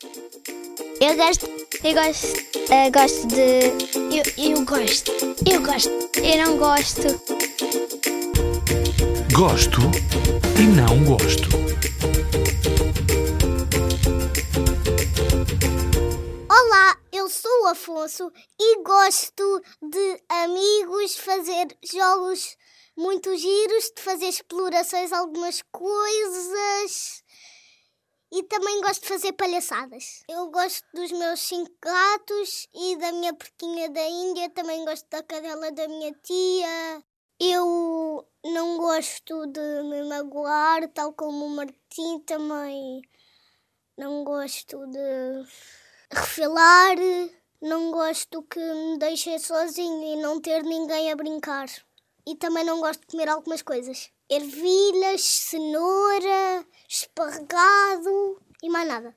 Eu gosto. Eu gosto. Eu gosto de. Eu, eu gosto. Eu gosto. Eu não gosto. Gosto e não gosto. Olá, eu sou o Afonso e gosto de amigos, fazer jogos muito giros, de fazer explorações de algumas coisas e também gosto de fazer palhaçadas. Eu gosto dos meus cinco gatos e da minha porquinha da Índia, também gosto da cadela da minha tia. Eu não gosto de me magoar, tal como o Martim também não gosto de refilar, não gosto que me deixem sozinho e não ter ninguém a brincar. E também não gosto de comer algumas coisas. Ervilhas, cenoura, esparregado e mais nada.